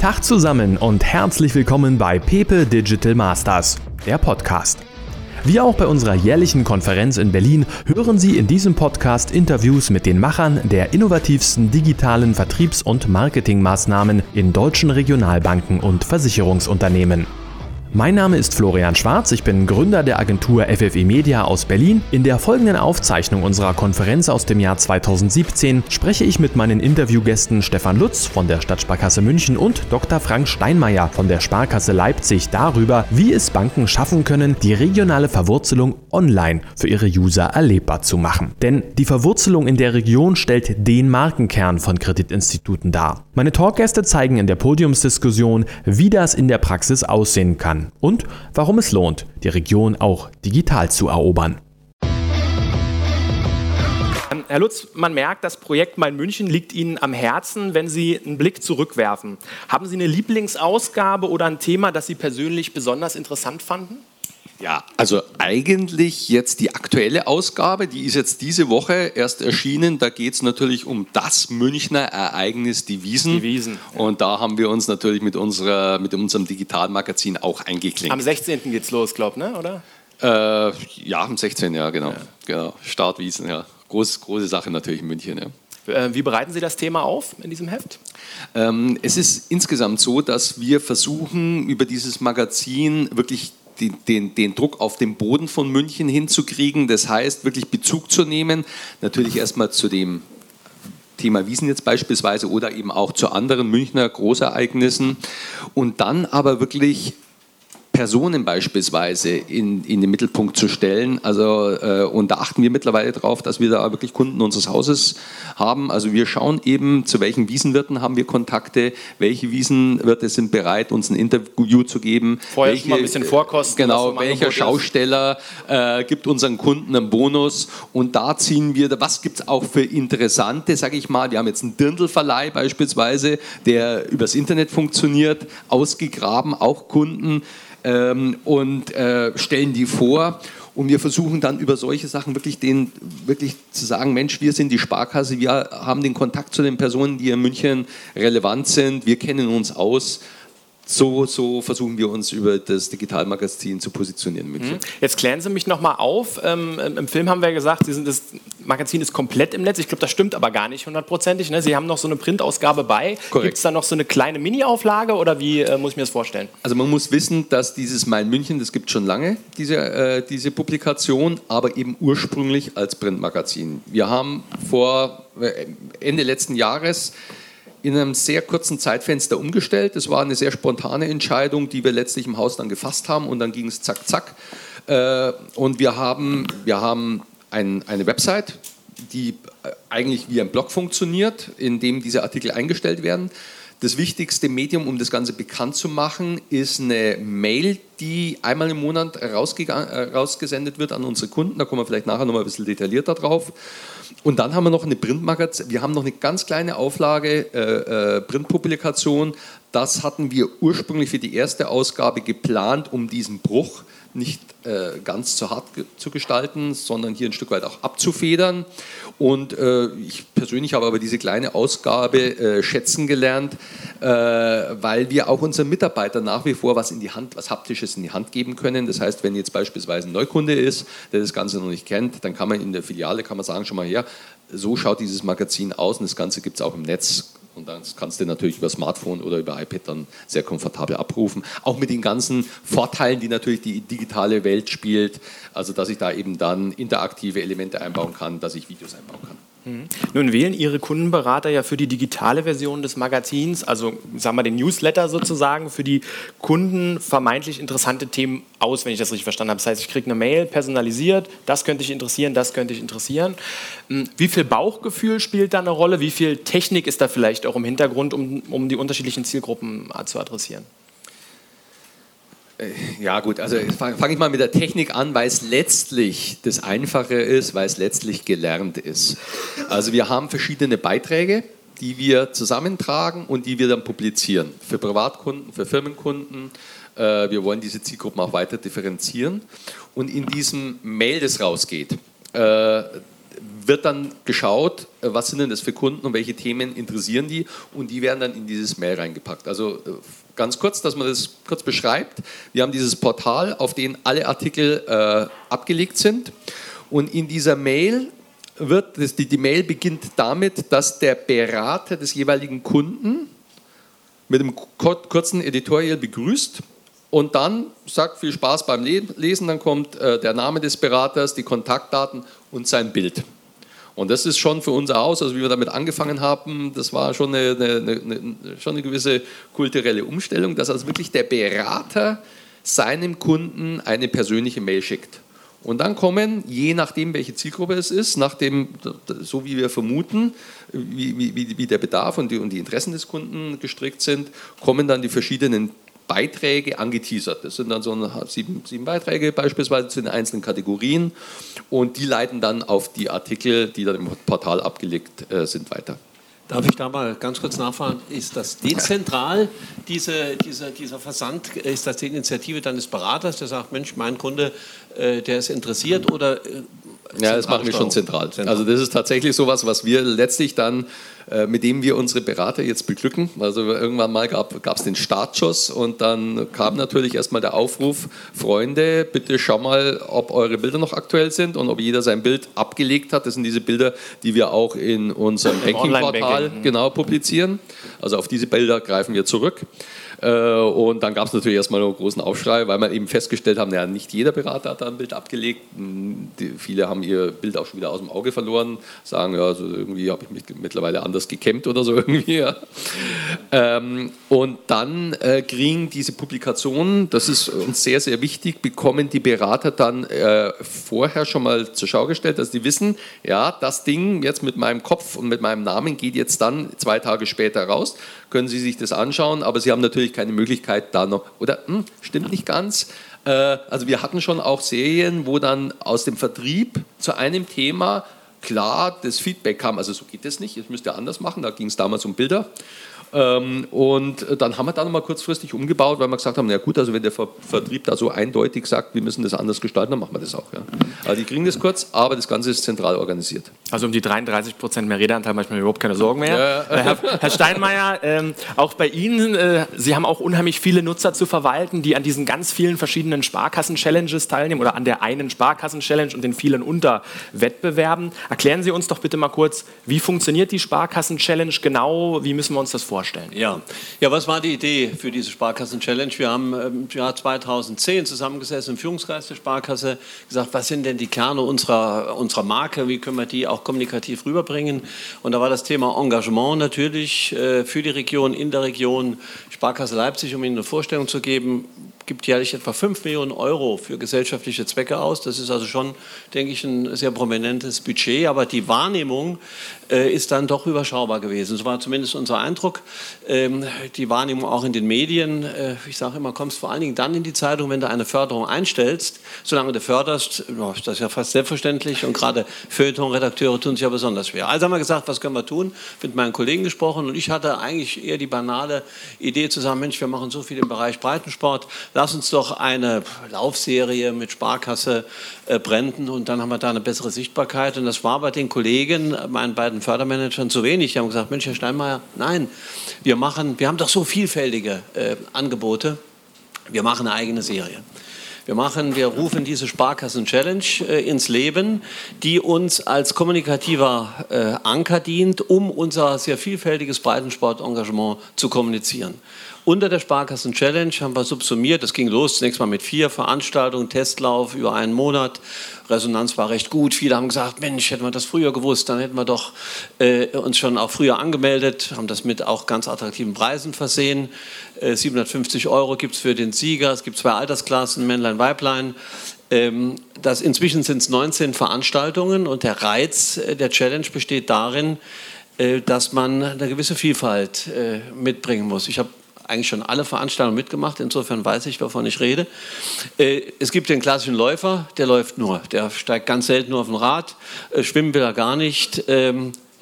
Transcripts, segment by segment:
Tag zusammen und herzlich willkommen bei Pepe Digital Masters, der Podcast. Wie auch bei unserer jährlichen Konferenz in Berlin hören Sie in diesem Podcast Interviews mit den Machern der innovativsten digitalen Vertriebs- und Marketingmaßnahmen in deutschen Regionalbanken und Versicherungsunternehmen. Mein Name ist Florian Schwarz, ich bin Gründer der Agentur FFE Media aus Berlin. In der folgenden Aufzeichnung unserer Konferenz aus dem Jahr 2017 spreche ich mit meinen Interviewgästen Stefan Lutz von der Stadtsparkasse München und Dr. Frank Steinmeier von der Sparkasse Leipzig darüber, wie es Banken schaffen können, die regionale Verwurzelung online für ihre User erlebbar zu machen. Denn die Verwurzelung in der Region stellt den Markenkern von Kreditinstituten dar. Meine Talkgäste zeigen in der Podiumsdiskussion, wie das in der Praxis aussehen kann und warum es lohnt, die Region auch digital zu erobern. Ähm, Herr Lutz, man merkt, das Projekt Mein München liegt Ihnen am Herzen, wenn Sie einen Blick zurückwerfen. Haben Sie eine Lieblingsausgabe oder ein Thema, das Sie persönlich besonders interessant fanden? Ja, also eigentlich jetzt die aktuelle Ausgabe, die ist jetzt diese Woche erst erschienen. Da geht es natürlich um das Münchner Ereignis, die Wiesen. Die Wiesen. Ja. Und da haben wir uns natürlich mit, unserer, mit unserem Digitalmagazin auch eingeklinkt. Am 16. geht's los, glaube ich, ne? oder? Äh, ja, am 16. Ja, genau. Ja. genau. Startwiesen, ja. Groß, große Sache natürlich in München, ja. Äh, wie bereiten Sie das Thema auf in diesem Heft? Ähm, es ist insgesamt so, dass wir versuchen, über dieses Magazin wirklich den, den, den, Druck auf den Boden von München hinzukriegen. Das heißt, wirklich Bezug zu nehmen, natürlich erstmal zu dem Thema Wiesen jetzt beispielsweise oder eben auch zu anderen Münchner Großereignissen und dann aber wirklich Personen beispielsweise in, in den Mittelpunkt zu stellen. Also, äh, und da achten wir mittlerweile darauf, dass wir da wirklich Kunden unseres Hauses haben. Also wir schauen eben, zu welchen Wiesenwirten haben wir Kontakte, welche Wiesenwirte sind bereit, uns ein Interview zu geben. Vorher welche, mal ein bisschen vorkosten. Genau, welcher Schausteller äh, gibt unseren Kunden einen Bonus. Und da ziehen wir, was gibt es auch für interessante, sage ich mal, wir haben jetzt einen Dirndlverleih beispielsweise, der übers Internet funktioniert, ausgegraben, auch Kunden ähm, und äh, stellen die vor. Und wir versuchen dann über solche Sachen wirklich, den, wirklich zu sagen, Mensch, wir sind die Sparkasse, wir haben den Kontakt zu den Personen, die in München relevant sind, wir kennen uns aus so, so versuchen wir uns über das Digitalmagazin zu positionieren. Mhm. Jetzt klären Sie mich nochmal auf. Ähm, Im Film haben wir gesagt, Sie sind das Magazin ist komplett im Netz. Ich glaube, das stimmt aber gar nicht hundertprozentig. Ne? Sie haben noch so eine Printausgabe bei. Gibt es da noch so eine kleine Mini-Auflage oder wie äh, muss ich mir das vorstellen? Also man muss wissen, dass dieses Mein München, das gibt schon lange, diese, äh, diese Publikation, aber eben ursprünglich als Printmagazin. Wir haben vor äh, Ende letzten Jahres in einem sehr kurzen Zeitfenster umgestellt. Das war eine sehr spontane Entscheidung, die wir letztlich im Haus dann gefasst haben und dann ging es zack, zack. Äh, und wir haben, wir haben ein, eine Website, die eigentlich wie ein Blog funktioniert, in dem diese Artikel eingestellt werden. Das wichtigste Medium, um das Ganze bekannt zu machen, ist eine Mail, die einmal im Monat äh, rausgesendet wird an unsere Kunden. Da kommen wir vielleicht nachher nochmal ein bisschen detaillierter drauf. Und dann haben wir noch eine Printmagazin, wir haben noch eine ganz kleine Auflage äh, äh, Printpublikation. Das hatten wir ursprünglich für die erste Ausgabe geplant, um diesen Bruch nicht äh, ganz zu hart ge zu gestalten, sondern hier ein Stück weit auch abzufedern. Und äh, ich persönlich habe aber diese kleine Ausgabe äh, schätzen gelernt, äh, weil wir auch unseren Mitarbeitern nach wie vor was in die Hand, was Haptisches in die Hand geben können. Das heißt, wenn jetzt beispielsweise ein Neukunde ist, der das Ganze noch nicht kennt, dann kann man in der Filiale kann man sagen, schon mal her, so schaut dieses Magazin aus und das Ganze gibt es auch im Netz und dann kannst du natürlich über Smartphone oder über iPad dann sehr komfortabel abrufen. Auch mit den ganzen Vorteilen, die natürlich die digitale Welt spielt. Also, dass ich da eben dann interaktive Elemente einbauen kann, dass ich Videos einbauen kann. Mhm. Nun wählen Ihre Kundenberater ja für die digitale Version des Magazins, also sagen wir den Newsletter sozusagen, für die Kunden vermeintlich interessante Themen aus, wenn ich das richtig verstanden habe. Das heißt, ich kriege eine Mail personalisiert, das könnte ich interessieren, das könnte ich interessieren. Hm, wie viel Bauchgefühl spielt da eine Rolle? Wie viel Technik ist da vielleicht auch im Hintergrund, um, um die unterschiedlichen Zielgruppen zu adressieren? Äh, ja gut, also fange fang ich mal mit der Technik an, weil es letztlich das Einfache ist, weil es letztlich gelernt ist. Also wir haben verschiedene Beiträge, die wir zusammentragen und die wir dann publizieren. Für Privatkunden, für Firmenkunden. Äh, wir wollen diese Zielgruppen auch weiter differenzieren. Und in diesem Mail, das rausgeht, äh, wird dann geschaut, äh, was sind denn das für Kunden und welche Themen interessieren die und die werden dann in dieses Mail reingepackt. Also äh, ganz kurz, dass man das kurz beschreibt. Wir haben dieses Portal, auf dem alle Artikel äh, abgelegt sind und in dieser Mail wird, das, die, die Mail beginnt damit, dass der Berater des jeweiligen Kunden mit einem kurzen Editorial begrüßt und dann sagt viel Spaß beim Lesen, dann kommt äh, der Name des Beraters, die Kontaktdaten und sein Bild. Und das ist schon für unser Haus, also wie wir damit angefangen haben, das war schon eine, eine, eine, schon eine gewisse kulturelle Umstellung, dass also wirklich der Berater seinem Kunden eine persönliche Mail schickt. Und dann kommen, je nachdem, welche Zielgruppe es ist, nach dem, so wie wir vermuten, wie, wie, wie der Bedarf und die, und die Interessen des Kunden gestrickt sind, kommen dann die verschiedenen Beiträge angeteasert. Das sind dann so sieben, sieben Beiträge beispielsweise zu den einzelnen Kategorien und die leiten dann auf die Artikel, die dann im Portal abgelegt äh, sind, weiter. Darf ich da mal ganz kurz nachfragen? Ist das dezentral, diese, dieser, dieser Versand? Ist das die Initiative deines Beraters, der sagt, Mensch, mein Kunde, äh, der ist interessiert oder äh, ja, das machen wir schon zentral. zentral. Also das ist tatsächlich sowas, was wir letztlich dann, äh, mit dem wir unsere Berater jetzt beglücken. Also irgendwann mal gab es den Startschuss und dann kam natürlich erstmal der Aufruf, Freunde, bitte schau mal, ob eure Bilder noch aktuell sind und ob jeder sein Bild abgelegt hat. Das sind diese Bilder, die wir auch in unserem Banking-Portal genau publizieren. Also auf diese Bilder greifen wir zurück. Äh, und dann gab es natürlich erstmal einen großen Aufschrei, weil man eben festgestellt haben, ja, nicht jeder Berater hat da ein Bild abgelegt. Die, viele haben ihr Bild auch schon wieder aus dem Auge verloren, sagen, ja, also irgendwie habe ich mich mittlerweile anders gekämmt oder so irgendwie. Ja. Ähm, und dann äh, kriegen diese Publikationen, das ist uns sehr, sehr wichtig, bekommen die Berater dann äh, vorher schon mal zur Schau gestellt, dass die wissen, ja, das Ding jetzt mit meinem Kopf und mit meinem Namen geht jetzt dann zwei Tage später raus können Sie sich das anschauen, aber Sie haben natürlich keine Möglichkeit da noch, oder hm, stimmt nicht ganz. Äh, also wir hatten schon auch Serien, wo dann aus dem Vertrieb zu einem Thema klar das Feedback kam, also so geht das nicht, das müsst ihr anders machen, da ging es damals um Bilder. Ähm, und dann haben wir da nochmal kurzfristig umgebaut, weil wir gesagt haben, na gut, also wenn der Vertrieb da so eindeutig sagt, wir müssen das anders gestalten, dann machen wir das auch. Ja. Also die kriegen das kurz, aber das Ganze ist zentral organisiert. Also um die 33 Prozent mehr Redeanteil manchmal überhaupt keine Sorgen mehr. Ja. Äh, Herr, Herr, Steinmeier, ähm, auch bei Ihnen, äh, Sie haben auch unheimlich viele Nutzer zu verwalten, die an diesen ganz vielen verschiedenen Sparkassen-Challenges teilnehmen oder an der einen Sparkassen-Challenge und den vielen Unterwettbewerben. Erklären Sie uns doch bitte mal kurz, wie funktioniert die Sparkassen-Challenge genau? Wie müssen wir uns das vorstellen? Vorstellen. Ja. ja, was war die Idee für diese Sparkassen-Challenge? Wir haben im Jahr 2010 zusammengesessen im Führungskreis der Sparkasse, gesagt, was sind denn die Kerne unserer, unserer Marke, wie können wir die auch kommunikativ rüberbringen? Und da war das Thema Engagement natürlich äh, für die Region, in der Region, Sparkasse Leipzig, um Ihnen eine Vorstellung zu geben, gibt jährlich etwa 5 Millionen Euro für gesellschaftliche Zwecke aus. Das ist also schon, denke ich, ein sehr prominentes Budget. Aber die Wahrnehmung äh, ist dann doch überschaubar gewesen. So war zumindest unser Eindruck. Ähm, die Wahrnehmung auch in den Medien. Äh, ich sage immer, kommst vor allen Dingen dann in die Zeitung, wenn du eine Förderung einstellst. Solange du förderst, oh, das ja fast selbstverständlich. Und gerade Feuilleton-Redakteure tun sich ja besonders schwer. Also haben wir gesagt, was können wir tun? Mit meinen Kollegen gesprochen. Und ich hatte eigentlich eher die banale Idee zu sagen, Mensch, wir machen so viel im Bereich Breitensport lass uns doch eine Laufserie mit Sparkasse äh, Bränden und dann haben wir da eine bessere Sichtbarkeit. Und das war bei den Kollegen, meinen beiden Fördermanagern, zu wenig. Die haben gesagt, Mensch, Herr Steinmeier, nein, wir, machen, wir haben doch so vielfältige äh, Angebote, wir machen eine eigene Serie. Wir machen, wir rufen diese Sparkassen Challenge äh, ins Leben, die uns als kommunikativer äh, Anker dient, um unser sehr vielfältiges Breitensportengagement zu kommunizieren. Unter der Sparkassen Challenge haben wir subsumiert, das ging los zunächst mal mit vier Veranstaltungen, Testlauf über einen Monat. Resonanz war recht gut. Viele haben gesagt, Mensch, hätten wir das früher gewusst, dann hätten wir doch äh, uns schon auch früher angemeldet, haben das mit auch ganz attraktiven Preisen versehen. Äh, 750 Euro gibt es für den Sieger, es gibt zwei Altersklassen, Männlein, Weiblein. Ähm, das, inzwischen sind es 19 Veranstaltungen und der Reiz äh, der Challenge besteht darin, äh, dass man eine gewisse Vielfalt äh, mitbringen muss. Ich habe eigentlich schon alle Veranstaltungen mitgemacht, insofern weiß ich, wovon ich rede. Äh, es gibt den klassischen Läufer, der läuft nur, der steigt ganz selten nur auf dem Rad, äh, schwimmen will er gar nicht.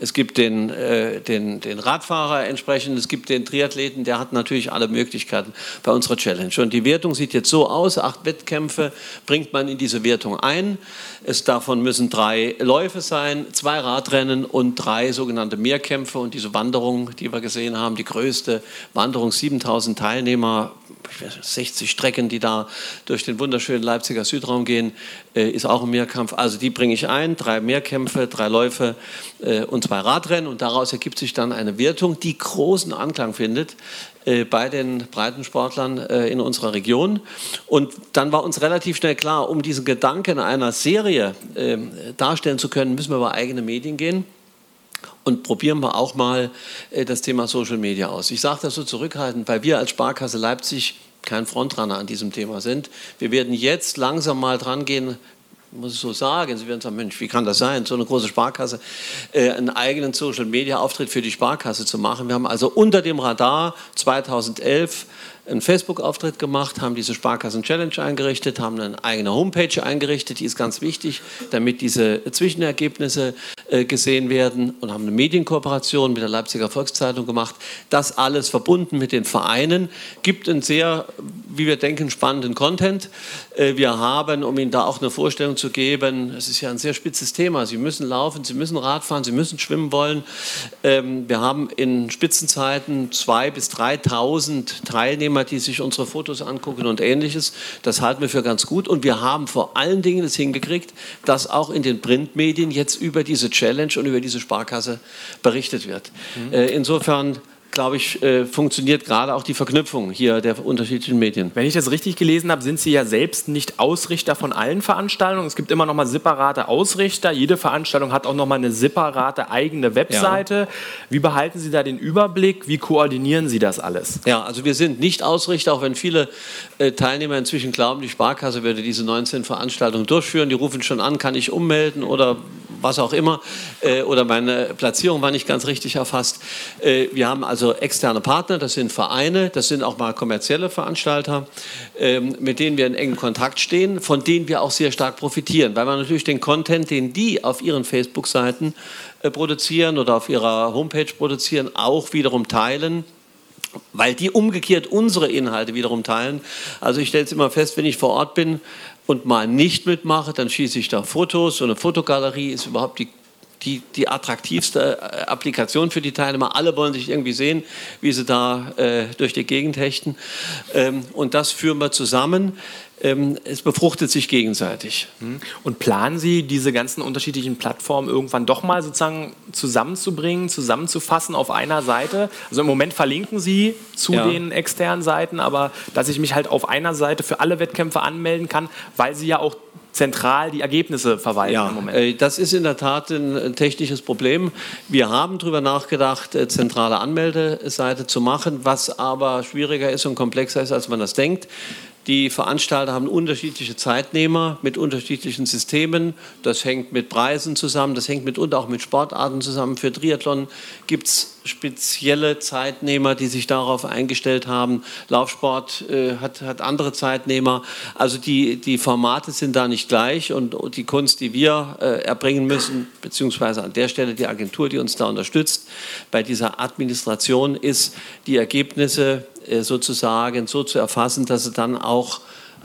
Es gibt den, äh, den, den Radfahrer entsprechend, es gibt den Triathleten, der hat natürlich alle Möglichkeiten bei unserer Challenge. Und die Wertung sieht jetzt so aus, acht Wettkämpfe bringt man in diese Wertung ein. Es, davon müssen drei Läufe sein, zwei Radrennen und drei sogenannte Mehrkämpfe. Und diese Wanderung, die wir gesehen haben, die größte Wanderung, 7000 Teilnehmer, 60 Strecken, die da durch den wunderschönen Leipziger Südraum gehen, äh, ist auch ein Mehrkampf. Also die bringe ich ein, drei Mehrkämpfe, drei Läufe äh, und zwei Radrennen. Und daraus ergibt sich dann eine Wertung, die großen Anklang findet äh, bei den Breitensportlern in unserer Region. Und dann war uns relativ schnell klar, um diesen Gedanken einer Serie darstellen zu können, müssen wir über eigene Medien gehen. Und probieren wir auch mal das Thema Social Media aus. Ich sage das so zurückhaltend, weil wir als Sparkasse Leipzig kein Frontrunner an diesem Thema sind. Wir werden jetzt langsam mal dran gehen, muss ich so sagen. Sie werden sagen, Mensch, wie kann das sein, so eine große Sparkasse, äh, einen eigenen Social-Media-Auftritt für die Sparkasse zu machen. Wir haben also unter dem Radar 2011 einen Facebook-Auftritt gemacht, haben diese Sparkassen-Challenge eingerichtet, haben eine eigene Homepage eingerichtet, die ist ganz wichtig, damit diese Zwischenergebnisse gesehen werden und haben eine Medienkooperation mit der Leipziger Volkszeitung gemacht. Das alles verbunden mit den Vereinen gibt einen sehr, wie wir denken, spannenden Content. Äh, wir haben, um Ihnen da auch eine Vorstellung zu geben, es ist ja ein sehr spitzes Thema. Sie müssen laufen, Sie müssen Radfahren, Sie müssen schwimmen wollen. Ähm, wir haben in Spitzenzeiten 2.000 bis 3.000 Teilnehmer Teilnehmer, die sich unsere Fotos angucken und ähnliches. Das halten wir für ganz gut. Und wir haben vor allen Dingen es hingekriegt, dass auch in den Printmedien jetzt über diese Challenge und über diese Sparkasse berichtet wird. Mhm. insofern glaube ich, äh, funktioniert gerade auch die Verknüpfung hier der unterschiedlichen Medien. Wenn ich das richtig gelesen habe, sind Sie ja selbst nicht Ausrichter von allen Veranstaltungen. Es gibt immer noch mal separate Ausrichter. Jede Veranstaltung hat auch noch mal eine separate eigene Webseite. Ja. Wie behalten Sie da den Überblick? Wie koordinieren Sie das alles? Ja, also wir sind nicht Ausrichter, auch wenn viele äh, Teilnehmer inzwischen glauben, die Sparkasse würde diese 19 Veranstaltungen durchführen. Die rufen schon an, kann ich ummelden oder was auch immer, äh, oder meine Platzierung war nicht ganz richtig erfasst. Äh, wir haben also externe Partner, das sind Vereine, das sind auch mal kommerzielle Veranstalter, äh, mit denen wir in engem Kontakt stehen, von denen wir auch sehr stark profitieren, weil man natürlich den Content, den die auf ihren Facebook-Seiten äh, produzieren oder auf ihrer Homepage produzieren, auch wiederum teilen weil die umgekehrt unsere Inhalte wiederum teilen. Also ich stelle es immer fest, wenn ich vor Ort bin, und mal nicht mitmache, dann schieße ich da Fotos. So eine Fotogalerie ist überhaupt die, die, die attraktivste äh, Applikation für die Teilnehmer. Alle wollen sich irgendwie sehen, wie sie da äh, durch die Gegend hechten. Ähm, und das führen wir zusammen. Ähm, es befruchtet sich gegenseitig. Hm. Und planen Sie, diese ganzen unterschiedlichen Plattformen irgendwann doch mal sozusagen zusammenzubringen, zusammenzufassen auf einer Seite? Also im Moment verlinken Sie zu ja. den externen Seiten, aber dass ich mich halt auf einer Seite für alle Wettkämpfe anmelden kann, weil Sie ja auch zentral die Ergebnisse verwalten ja, im Moment. Äh, das ist in der Tat ein technisches Problem. Wir haben darüber nachgedacht, äh, zentrale Anmeldeseite zu machen, was aber schwieriger ist und komplexer ist, als man das denkt. Die Veranstalter haben unterschiedliche Zeitnehmer mit unterschiedlichen Systemen. Das hängt mit Preisen zusammen, das hängt mitunter auch mit Sportarten zusammen. Für Triathlon gibt es spezielle Zeitnehmer, die sich darauf eingestellt haben. Laufsport äh, hat, hat andere Zeitnehmer. Also die, die Formate sind da nicht gleich und, und die Kunst, die wir äh, erbringen müssen, beziehungsweise an der Stelle die Agentur, die uns da unterstützt, bei dieser Administration ist, die Ergebnisse sozusagen so zu erfassen, dass sie dann auch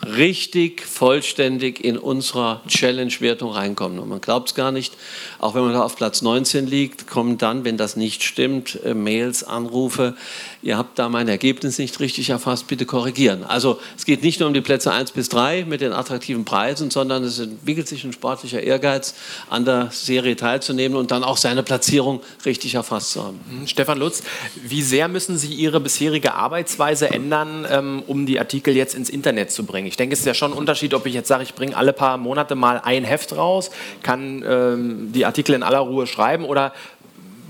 richtig vollständig in unserer Challenge-Wertung reinkommen. Und man glaubt es gar nicht, auch wenn man da auf Platz 19 liegt, kommen dann, wenn das nicht stimmt, äh, Mails, Anrufe. Ihr habt da mein Ergebnis nicht richtig erfasst, bitte korrigieren. Also es geht nicht nur um die Plätze 1 bis 3 mit den attraktiven Preisen, sondern es entwickelt sich ein sportlicher Ehrgeiz, an der Serie teilzunehmen und dann auch seine Platzierung richtig erfasst zu haben. Mhm. Stefan Lutz, wie sehr müssen Sie Ihre bisherige Arbeitsweise ändern, ähm, um die Artikel jetzt ins Internet zu bringen? Ich denke, es ist ja schon ein Unterschied, ob ich jetzt sage, ich bringe alle paar Monate mal ein Heft raus, kann ähm, die Artikel in aller Ruhe schreiben oder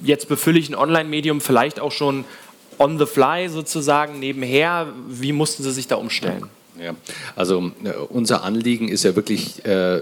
jetzt befülle ich ein Online-Medium vielleicht auch schon on the fly sozusagen nebenher. Wie mussten Sie sich da umstellen? Ja, also äh, unser Anliegen ist ja wirklich, äh,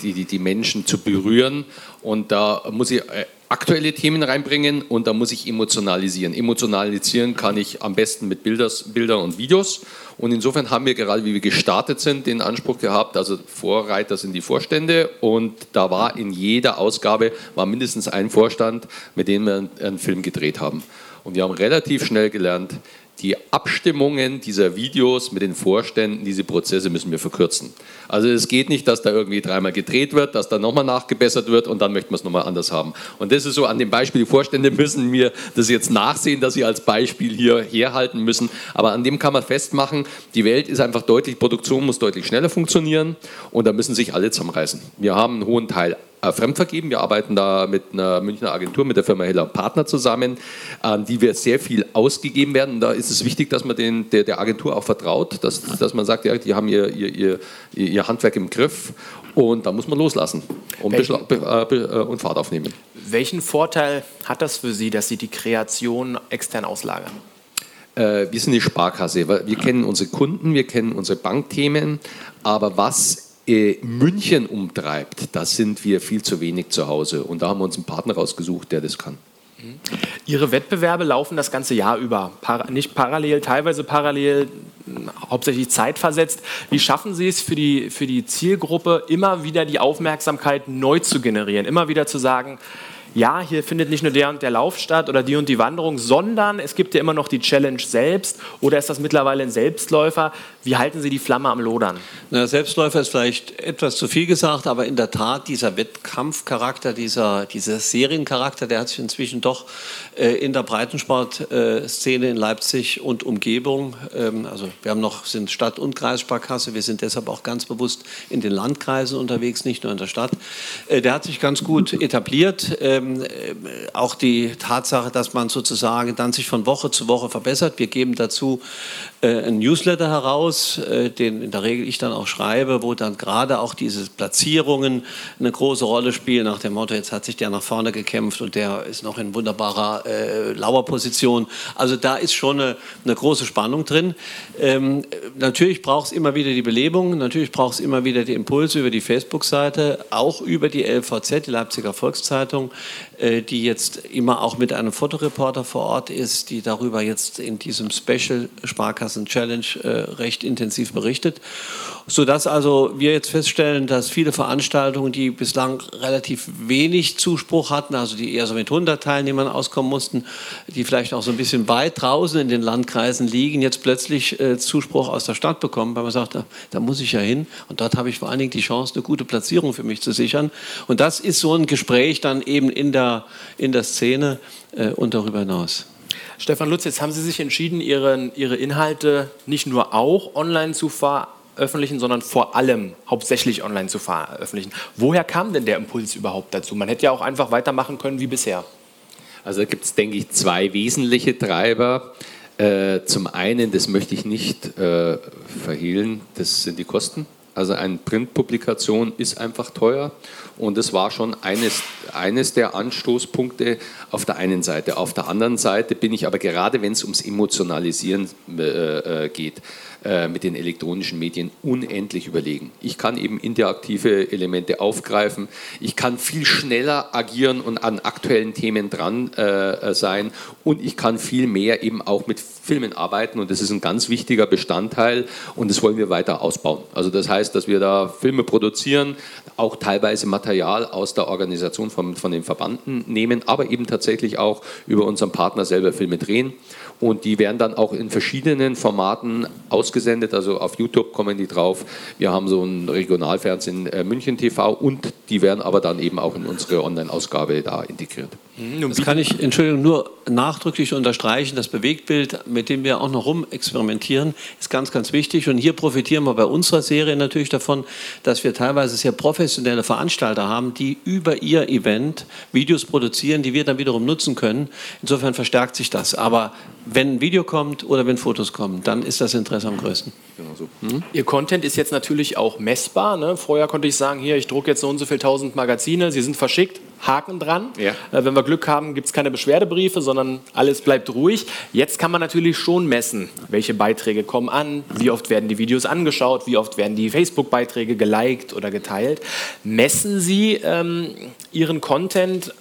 die, die, die Menschen zu berühren Und da muss ich äh, aktuelle Themen reinbringen und da muss ich emotionalisieren. Emotionalisieren kann ich am besten mit Bilders, Bildern und Videos. Und insofern haben wir gerade, wie wir gestartet sind, den Anspruch gehabt, also Vorreiter sind die Vorstände und da war in jeder Ausgabe war mindestens ein Vorstand, mit dem wir einen Film gedreht haben. Und wir haben relativ schnell gelernt, die Abstimmungen dieser Videos mit den Vorständen, diese Prozesse müssen wir verkürzen. Also es geht nicht, dass da irgendwie dreimal gedreht wird, dass da nochmal nachgebessert wird und dann möchten wir es nochmal anders haben. Und das ist so an dem Beispiel, die Vorstände müssen mir das jetzt nachsehen, dass sie als Beispiel hier herhalten müssen. Aber an dem kann man festmachen, die Welt ist einfach deutlich, Produktion muss deutlich schneller funktionieren und da müssen sich alle zusammenreißen. Wir haben einen hohen Teil fremdvergeben. Wir arbeiten da mit einer Münchner Agentur, mit der Firma Heller Partner zusammen, an die wir sehr viel ausgegeben werden. Und da ist es wichtig, dass man den, der, der Agentur auch vertraut, dass, dass man sagt, ja, die haben ihr, ihr, ihr, ihr Handwerk im Griff und da muss man loslassen und, äh, äh, und Fahrt aufnehmen. Welchen Vorteil hat das für Sie, dass Sie die Kreation extern auslagern? Äh, wir sind eine Sparkasse. Wir kennen unsere Kunden, wir kennen unsere Bankthemen, aber was äh, München umtreibt, da sind wir viel zu wenig zu Hause. Und da haben wir uns einen Partner rausgesucht, der das kann. Ihre Wettbewerbe laufen das ganze Jahr über, nicht parallel, teilweise parallel, hauptsächlich zeitversetzt. Wie schaffen Sie es für die, für die Zielgruppe, immer wieder die Aufmerksamkeit neu zu generieren, immer wieder zu sagen, ja, hier findet nicht nur der und der Lauf statt oder die und die Wanderung, sondern es gibt ja immer noch die Challenge selbst oder ist das mittlerweile ein Selbstläufer? Wie halten Sie die Flamme am Lodern? Na, Selbstläufer ist vielleicht etwas zu viel gesagt, aber in der Tat dieser Wettkampfcharakter, dieser, dieser Seriencharakter, der hat sich inzwischen doch äh, in der Breitensportszene äh, in Leipzig und Umgebung, ähm, also wir haben noch, sind Stadt- und Kreissparkasse, wir sind deshalb auch ganz bewusst in den Landkreisen unterwegs, nicht nur in der Stadt. Äh, der hat sich ganz gut etabliert. Ähm, äh, auch die Tatsache, dass man sozusagen dann sich von Woche zu Woche verbessert. Wir geben dazu ein Newsletter heraus, äh, den in der Regel ich dann auch schreibe, wo dann gerade auch diese Platzierungen eine große Rolle spielen, nach dem Motto, jetzt hat sich der nach vorne gekämpft und der ist noch in wunderbarer äh, Lauerposition. Also da ist schon eine, eine große Spannung drin. Ähm, natürlich braucht es immer wieder die Belebung, natürlich braucht es immer wieder die Impulse über die Facebook-Seite, auch über die LVZ, die Leipziger Volkszeitung, äh, die jetzt immer auch mit einem Fotoreporter vor Ort ist, die darüber jetzt in diesem Special Sparkassen Challenge äh, recht intensiv berichtet sodass also wir jetzt feststellen, dass viele Veranstaltungen, die bislang relativ wenig Zuspruch hatten, also die eher so mit 100 Teilnehmern auskommen mussten, die vielleicht auch so ein bisschen weit draußen in den Landkreisen liegen, jetzt plötzlich äh, Zuspruch aus der Stadt bekommen, weil man sagt, da, da, muss ich ja hin und dort habe ich vor allen Dingen die Chance, eine gute Platzierung für mich zu sichern. Und das ist so ein Gespräch dann eben in der, in der Szene äh, und darüber hinaus. Stefan Lutz, jetzt haben Sie sich entschieden, Ihre, Ihre Inhalte nicht nur auch online zu veröffentlichen, veröffentlichen, sondern vor allem hauptsächlich online zu veröffentlichen. Woher kam denn der Impuls überhaupt dazu? Man hätte ja auch einfach weitermachen können wie bisher. Also da gibt es, denke ich, zwei wesentliche Treiber. Äh, zum einen, das möchte ich nicht äh, verhehlen, das sind die Kosten. Also eine Printpublikation ist einfach teuer und das war schon eines, eines der Anstoßpunkte auf der einen Seite. Auf der anderen Seite bin ich aber gerade, wenn es ums Emotionalisieren äh, äh geht, äh, mit den elektronischen Medien unendlich überlegen. Ich kann eben interaktive Elemente aufgreifen, ich kann viel schneller agieren und an aktuellen Themen dran äh, sein. Und ich kann viel mehr eben auch mit Filmen arbeiten. Und das ist ein ganz wichtiger Bestandteil. Und das wollen wir weiter ausbauen. Also das heißt, dass wir da Filme produzieren, auch teilweise Material aus der Organisation von, von den Verbanden nehmen, aber eben tatsächlich auch über unseren Partner selber Filme drehen und die werden dann auch in verschiedenen Formaten ausgesendet. Also auf YouTube kommen die drauf. Wir haben so ein Regionalfernsehen äh, München TV und die werden aber dann eben auch in unsere Online-Ausgabe da integriert. Mhm, das kann ich, Entschuldigung, nur nachdrücklich unterstreichen. Das Bewegtbild, mit dem wir auch noch rumexperimentieren, ist ganz, ganz wichtig. Und hier profitieren wir bei unserer Serie natürlich davon, dass wir teilweise sehr professionelle Veranstalter haben, die über ihr Event Videos produzieren, die wir dann wiederum nutzen können. Insofern verstärkt sich das. Aber wenn ein Video kommt oder wenn Fotos kommen, dann ist das Interesse am größten. Genau so. Mhm. Ihr Content ist jetzt natürlich auch messbar. Ne? Vorher konnte ich sagen, hier, ich drucke jetzt so und so viele tausend Magazine, sie sind verschickt, Haken dran. Ja. Äh, wenn wir Glück haben, gibt es keine Beschwerdebriefe, sondern alles bleibt ruhig. Jetzt kann man natürlich schon messen, welche Beiträge kommen an, wie oft werden die Videos angeschaut, wie oft werden die Facebook-Beiträge geliked oder geteilt. Messen Sie ähm, Ihren Content,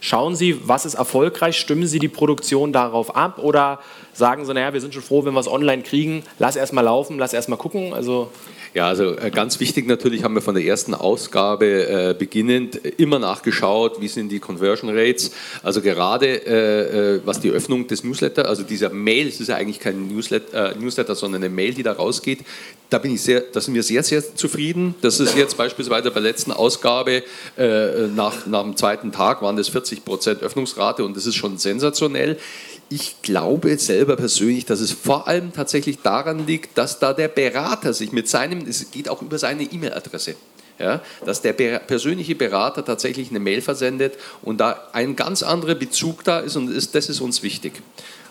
schauen Sie, was ist erfolgreich, stimmen Sie die Produktion darauf ab oder sagen Sie, naja, wir sind schon froh, wenn wir es online kriegen, lass erst mal laufen, lass erst mal gucken. Also ja, also äh, ganz wichtig natürlich haben wir von der ersten Ausgabe äh, beginnend immer nachgeschaut, wie sind die Conversion Rates. Also gerade äh, äh, was die Öffnung des Newsletter, also dieser Mail, es ist ja eigentlich kein Newsletter, äh, Newsletter, sondern eine Mail, die da rausgeht, da bin ich sehr, da sind wir sehr, sehr zufrieden. Das ist jetzt beispielsweise bei der letzten Ausgabe äh, nach, nach dem zweiten Tag waren das 40 Prozent Öffnungsrate und das ist schon sensationell. Ich glaube selber persönlich, dass es vor allem tatsächlich daran liegt, dass da der Berater sich mit seinem, es geht auch über seine E-Mail-Adresse, ja, dass der persönliche Berater tatsächlich eine Mail versendet und da ein ganz anderer Bezug da ist und ist, das ist uns wichtig.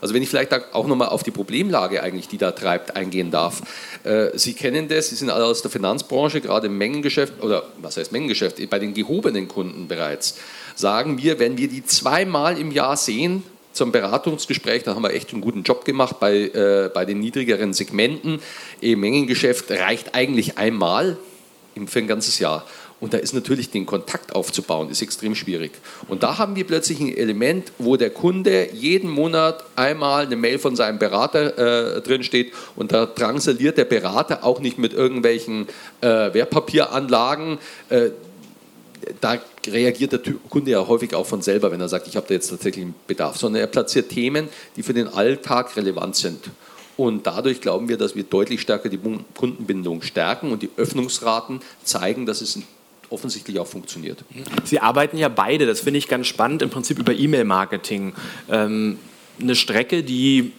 Also wenn ich vielleicht auch nochmal auf die Problemlage eigentlich, die da treibt, eingehen darf. Äh, Sie kennen das, Sie sind alle aus der Finanzbranche, gerade im Mengengeschäft, oder was heißt Mengengeschäft, bei den gehobenen Kunden bereits, sagen wir, wenn wir die zweimal im Jahr sehen, zum Beratungsgespräch. Da haben wir echt einen guten Job gemacht bei, äh, bei den niedrigeren Segmenten. Im Mengengeschäft reicht eigentlich einmal für ein ganzes Jahr. Und da ist natürlich den Kontakt aufzubauen, ist extrem schwierig. Und da haben wir plötzlich ein Element, wo der Kunde jeden Monat einmal eine Mail von seinem Berater äh, drin steht und da drangsaliert der Berater auch nicht mit irgendwelchen äh, Wertpapieranlagen. Äh, da reagiert der Kunde ja häufig auch von selber, wenn er sagt, ich habe da jetzt tatsächlich einen Bedarf, sondern er platziert Themen, die für den Alltag relevant sind. Und dadurch glauben wir, dass wir deutlich stärker die Kundenbindung stärken und die Öffnungsraten zeigen, dass es offensichtlich auch funktioniert. Sie arbeiten ja beide, das finde ich ganz spannend, im Prinzip über E-Mail-Marketing. Ähm, eine Strecke, die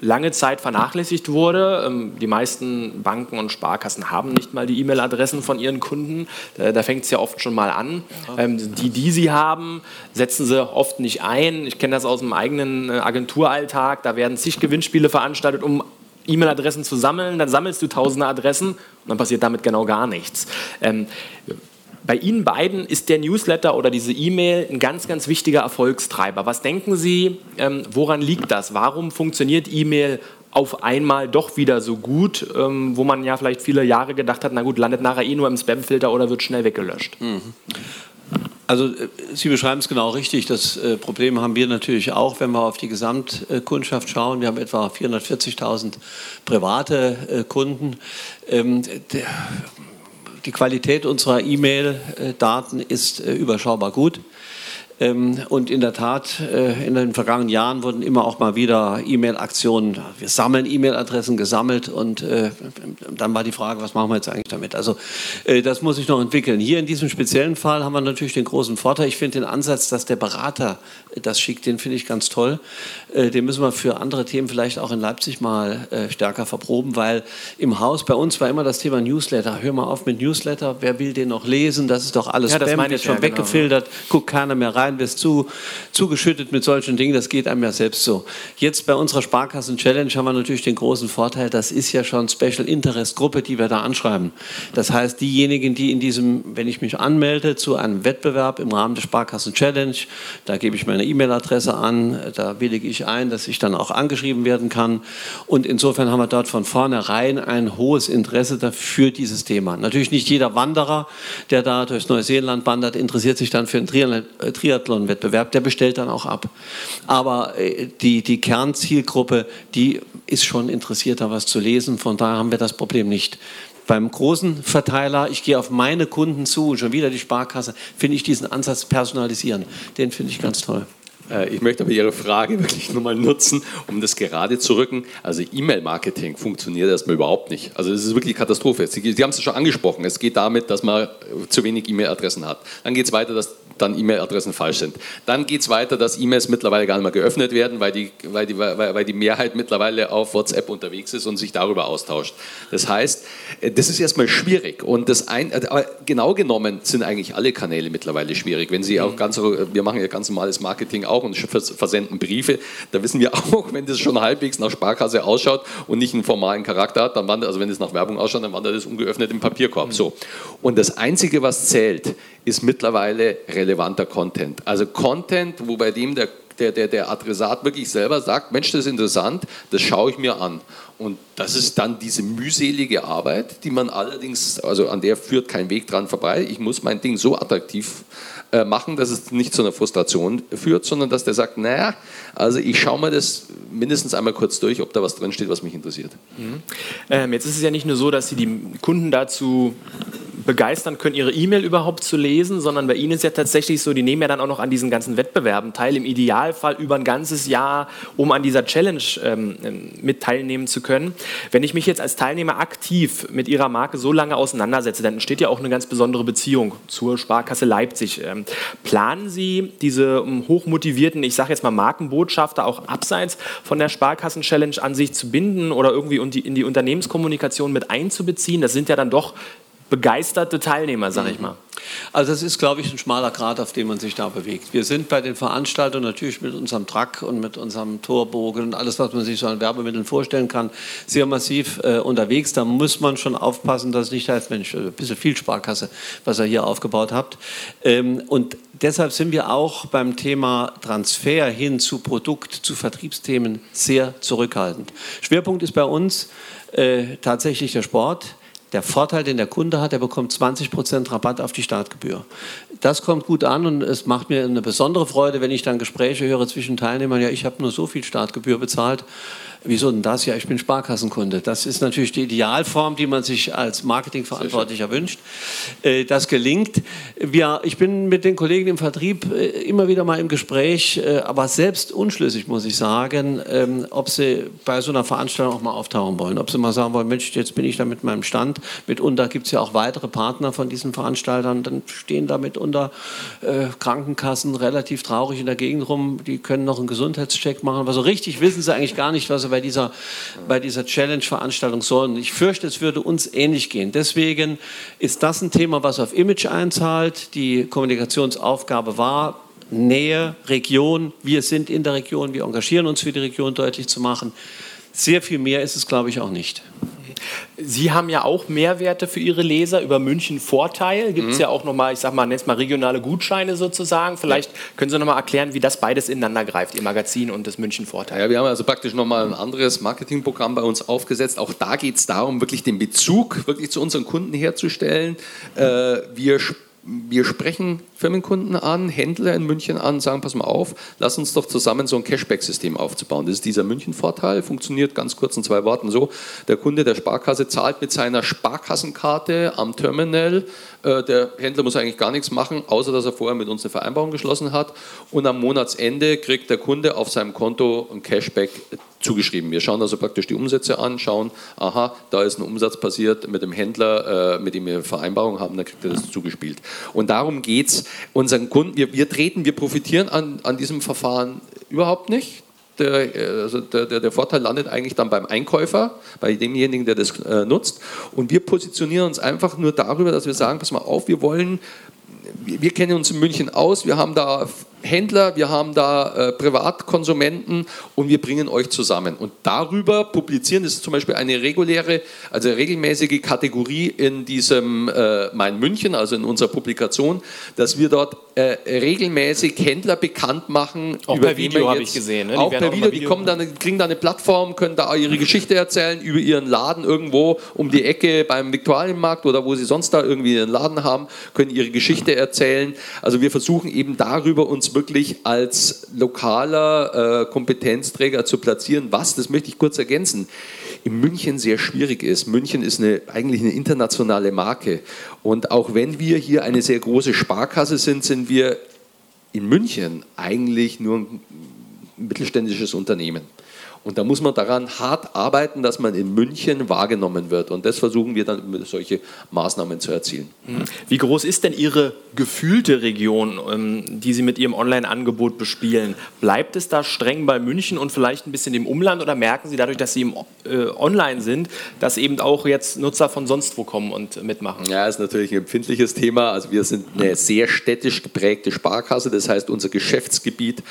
lange Zeit vernachlässigt wurde. Ähm, die meisten Banken und Sparkassen haben nicht mal die E-Mail-Adressen von ihren Kunden. Da, fängt es ja oft schon mal an. Ähm, die, die sie haben, setzen sie oft nicht ein. Ich kenne das aus dem eigenen äh, Agenturalltag. Da werden zig Gewinnspiele veranstaltet, um E-Mail-Adressen zu sammeln. Dann sammelst du tausende Adressen und dann passiert damit genau gar nichts. Bei Ihnen beiden ist der Newsletter oder diese E-Mail ein ganz, ganz wichtiger Erfolgstreiber. Was denken Sie, ähm, woran liegt das? Warum funktioniert E-Mail auf einmal doch wieder so gut, ähm, wo man ja vielleicht viele Jahre gedacht hat, na gut, landet nachher eh nur im Spamfilter oder wird schnell weggelöscht? Mhm. Also äh, Sie beschreiben es genau richtig. Das äh, Problem haben wir natürlich auch, wenn wir auf die Gesamtkundschaft schauen. Wir haben etwa 440.000 private äh, Kunden. Ähm, der, die Qualität unserer E-Mail-Daten ist äh, überschaubar gut. Ähm, und in der Tat, äh, in den vergangenen Jahren wurden immer auch mal wieder E-Mail-Aktionen, wir sammeln E-Mail-Adressen gesammelt und äh, dann war die Frage, was machen wir jetzt eigentlich damit? Also äh, das muss sich noch entwickeln. Hier in diesem speziellen Fall haben wir natürlich den großen Vorteil, ich finde den Ansatz, dass der Berater das schickt, den finde ich ganz toll. Den müssen wir für andere Themen vielleicht auch in Leipzig mal stärker verproben, weil im Haus bei uns war immer das Thema Newsletter. Hör mal auf mit Newsletter, wer will den noch lesen? Das ist doch alles ja, Spam, wird schon ja, genau. weggefiltert, guckt keiner mehr rein rein, wirst zu, zugeschüttet mit solchen Dingen, das geht einem ja selbst so. Jetzt bei unserer Sparkassen-Challenge haben wir natürlich den großen Vorteil, das ist ja schon Special Interest Gruppe, die wir da anschreiben. Das heißt, diejenigen, die in diesem, wenn ich mich anmelde zu einem Wettbewerb im Rahmen der Sparkassen-Challenge, da gebe ich meine E-Mail-Adresse an, da willige ich ein, dass ich dann auch angeschrieben werden kann. Und insofern haben wir dort von vornherein ein hohes Interesse dafür dieses Thema. Natürlich nicht jeder Wanderer, der da durchs Neuseeland wandert, interessiert sich dann für ein Triathlon Triathlon-Wettbewerb, der bestellt dann auch ab. Aber äh, die, die Kernzielgruppe, die ist schon interessiert, da was zu lesen. Von daher haben wir das Problem nicht. Beim großen Verteiler, ich gehe auf meine Kunden zu, schon wieder die Sparkasse, finde ich diesen Ansatz personalisieren. Den finde ich ganz toll. Äh, ich möchte aber Ihre Frage wirklich nur mal nutzen, um das gerade zu rücken. Also E-Mail-Marketing funktioniert erstmal überhaupt nicht. Also es ist wirklich Katastrophe. Sie, Sie haben es schon angesprochen. Es geht damit, dass man zu wenig E-Mail-Adressen hat. Dann geht es weiter, dass dann E-Mail-Adressen falsch sind. Dann geht es weiter, dass E-Mails mittlerweile gar nicht mehr geöffnet werden, weil die, weil, die, weil, weil die Mehrheit mittlerweile auf WhatsApp unterwegs ist und sich darüber austauscht. Das heißt, äh, das ist erstmal schwierig. Und das ein, äh, aber genau genommen sind eigentlich alle Kanäle mittlerweile schwierig. Wenn Sie auch mhm. ganz, wir machen ja ganz normales Marketing auch auch und versenden Briefe. Da wissen wir auch, wenn das schon halbwegs nach Sparkasse ausschaut und nicht einen formalen Charakter hat, dann wandert, also wenn es nach Werbung ausschaut, dann wandert es ungeöffnet im Papierkorb. Mhm. So. Und das Einzige, was zählt, ist mittlerweile relevanter Content. Also Content, wo bei dem der der, der, der Adressat wirklich selber sagt, Mensch, das ist interessant, das schaue ich mir an. Und das ist dann diese mühselige Arbeit, die man allerdings, also an der führt kein Weg dran vorbei. Ich muss mein Ding so attraktiv äh, machen, dass es nicht zu einer Frustration führt, sondern dass der sagt, naja, also ich schaue mir das mindestens einmal kurz durch, ob da was drinsteht, was mich interessiert. Mhm. Ähm, jetzt ist es ja nicht nur so, dass Sie die Kunden dazu begeistern können, ihre E-Mail überhaupt zu lesen, sondern bei Ihnen ist ja tatsächlich so, die nehmen ja dann auch noch an diesen ganzen Wettbewerben teil, im Idealfall über ein ganzes Jahr, um an dieser Challenge ähm, mit teilnehmen zu können. Wenn ich mich jetzt als Teilnehmer aktiv mit Ihrer Marke so lange auseinandersetze, dann entsteht ja auch eine ganz besondere Beziehung zur Sparkasse Leipzig. Ähm, planen Sie diese ähm, hochmotivierten, ich sage jetzt mal Markenbotschafter auch abseits von der Sparkassen-Challenge an sich zu binden oder irgendwie in die Unternehmenskommunikation mit einzubeziehen? Das sind ja dann doch begeisterte Teilnehmer, sage ich mhm. mal. Also das ist, glaube ich, ein schmaler Grat, auf dem man sich da bewegt. Wir sind bei den Veranstaltungen natürlich mit unserem Truck und mit unserem Torbogen und alles, was man sich so an Werbemitteln vorstellen kann, sehr massiv äh, unterwegs. Da muss man schon aufpassen, dass es nicht heißt, Mensch, ein bisschen viel Sparkasse, was ihr hier aufgebaut habt. Ähm, und deshalb sind wir auch beim Thema Transfer hin zu Produkt, zu Vertriebsthemen sehr zurückhaltend. Schwerpunkt ist bei uns äh, tatsächlich der Sport der Vorteil, den der Kunde hat, er bekommt 20% Rabatt auf die Startgebühr. Das kommt gut an und es macht mir eine besondere Freude, wenn ich dann Gespräche höre zwischen Teilnehmern, ja, ich habe nur so viel Startgebühr bezahlt Wieso denn das? Ja, ich bin Sparkassenkunde. Das ist natürlich die Idealform, die man sich als Marketingverantwortlicher wünscht. Äh, das gelingt. Wir, ich bin mit den Kollegen im Vertrieb äh, immer wieder mal im Gespräch, äh, aber selbst unschlüssig, muss ich sagen, ähm, ob sie bei so einer Veranstaltung auch mal auftauchen wollen. Ob sie mal sagen wollen, Mensch, jetzt bin ich da mit meinem Stand. Mitunter gibt es ja auch weitere Partner von diesen Veranstaltern. Dann stehen da mitunter Krankenkassen relativ traurig in der Gegend rum. Die können noch einen Gesundheitscheck machen. Aber so richtig wissen sie eigentlich gar nicht, was sie bei dieser, bei dieser Challenge-Veranstaltung sollen. Ich fürchte, es würde uns ähnlich gehen. Deswegen ist das ein Thema, was auf Image einzahlt. Die Kommunikationsaufgabe war, Nähe, Region, wir sind in der Region, wir engagieren uns für die Region deutlich zu machen. Sehr viel mehr ist es, glaube ich, auch nicht. Sie haben ja auch Mehrwerte für Ihre Leser über München Vorteil. Gibt es mhm. ja auch nochmal, ich sag mal, nennt mal regionale Gutscheine sozusagen. Vielleicht ja. können Sie nochmal erklären, wie das beides ineinander greift, Ihr Magazin und das München Vorteil. Ja, wir haben also praktisch nochmal ein anderes Marketingprogramm bei uns aufgesetzt. Auch da geht es darum, wirklich den Bezug wirklich zu unseren Kunden herzustellen. Äh, wir wir sprechen Firmenkunden an, Händler in München an, sagen, pass mal auf, lass uns doch zusammen so ein Cashback-System aufzubauen. Das ist dieser München-Vorteil, funktioniert ganz kurz in zwei Worten so. Der Kunde der Sparkasse zahlt mit seiner Sparkassenkarte am Terminal. Äh, der Händler muss eigentlich gar nichts machen, außer dass er vorher mit uns eine Vereinbarung geschlossen hat. Und am Monatsende kriegt der Kunde auf seinem Konto ein Cashback zugeschrieben. Wir schauen also praktisch die Umsätze an, schauen, aha, da ist ein Umsatz passiert mit dem Händler, äh, mit dem wir Vereinbarung haben, dann kriegt er das zugespielt. Und darum geht es unseren Kunden, wir, wir treten, wir profitieren an, an diesem Verfahren überhaupt nicht. Der, also der, der, Vorteil landet eigentlich dann beim Einkäufer, bei demjenigen, der das äh, nutzt. Und wir positionieren uns einfach nur darüber, dass wir sagen, pass mal auf, wir wollen, wir, wir kennen uns in München aus, wir haben da Händler, wir haben da äh, Privatkonsumenten und wir bringen euch zusammen. Und darüber publizieren, das ist zum Beispiel eine reguläre, also regelmäßige Kategorie in diesem äh, Mein München, also in unserer Publikation, dass wir dort äh, regelmäßig Händler bekannt machen. Auch über per Video habe ich gesehen. Ne? Auch per Video, die kommen dann, kriegen da eine Plattform, können da ihre Geschichte erzählen über ihren Laden irgendwo um die Ecke beim Viktualienmarkt oder wo sie sonst da irgendwie einen Laden haben, können ihre Geschichte erzählen. Also wir versuchen eben darüber uns wirklich als lokaler äh, Kompetenzträger zu platzieren, was, das möchte ich kurz ergänzen, in München sehr schwierig ist. München ist eine, eigentlich eine internationale Marke. Und auch wenn wir hier eine sehr große Sparkasse sind, sind wir in München eigentlich nur ein mittelständisches Unternehmen. Und da muss man daran hart arbeiten, dass man in München wahrgenommen wird. Und das versuchen wir dann mit solche Maßnahmen zu erzielen. Mhm. Wie groß ist denn Ihre gefühlte Region, ähm, die Sie mit Ihrem Online-Angebot bespielen? Bleibt es da streng bei München und vielleicht ein bisschen im Umland oder merken Sie dadurch, dass Sie im äh, Online sind, dass eben auch jetzt Nutzer von sonst wo kommen und mitmachen? Ja, ist natürlich ein empfindliches Thema. Also wir sind eine sehr städtisch geprägte Sparkasse. Das heißt, unser Geschäftsgebiet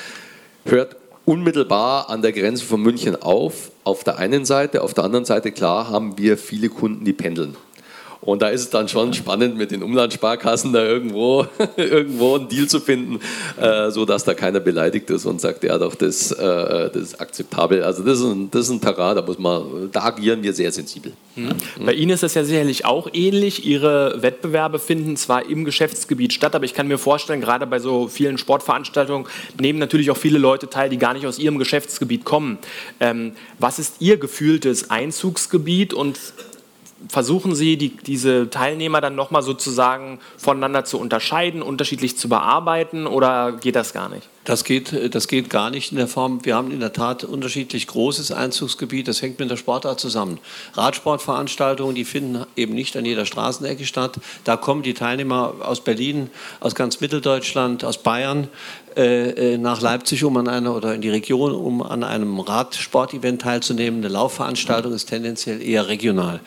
hört unmittelbar an der Grenze von München auf, auf der einen Seite. Auf der anderen Seite, klar, haben wir viele Kunden, die pendeln. Und da ist es dann schon spannend, mit den Umlandsparkassen da irgendwo, irgendwo einen Deal zu finden, äh, sodass da keiner beleidigt ist und sagt, ja doch, das, äh, das ist akzeptabel. Also das ist, ein, das ist ein Terrain, da, muss man, da agieren wir sehr sensibel. Mhm. Bei Ihnen ist das ja sicherlich auch ähnlich. Ihre Wettbewerbe finden zwar im Geschäftsgebiet statt, aber ich kann mir vorstellen, gerade bei so vielen Sportveranstaltungen nehmen natürlich auch viele Leute teil, die gar nicht aus Ihrem Geschäftsgebiet kommen. Ähm, was ist Ihr gefühltes Einzugsgebiet und versuchen Sie, die, diese Teilnehmer dann nochmal sozusagen voneinander zu unterscheiden, unterschiedlich zu bearbeiten oder geht das gar nicht? Das geht, das geht gar nicht in der Form. Wir haben in der Tat unterschiedlich großes Einzugsgebiet. Das hängt mit der Sportart zusammen. Radsportveranstaltungen, die finden eben nicht an jeder Straßenecke statt. Da kommen die Teilnehmer aus Berlin, aus ganz Mitteldeutschland, aus Bayern äh, äh, nach Leipzig, um an einer oder in die Region, um an einem Radsportevent teilzunehmen. Eine Laufveranstaltung ist tendenziell eher regional.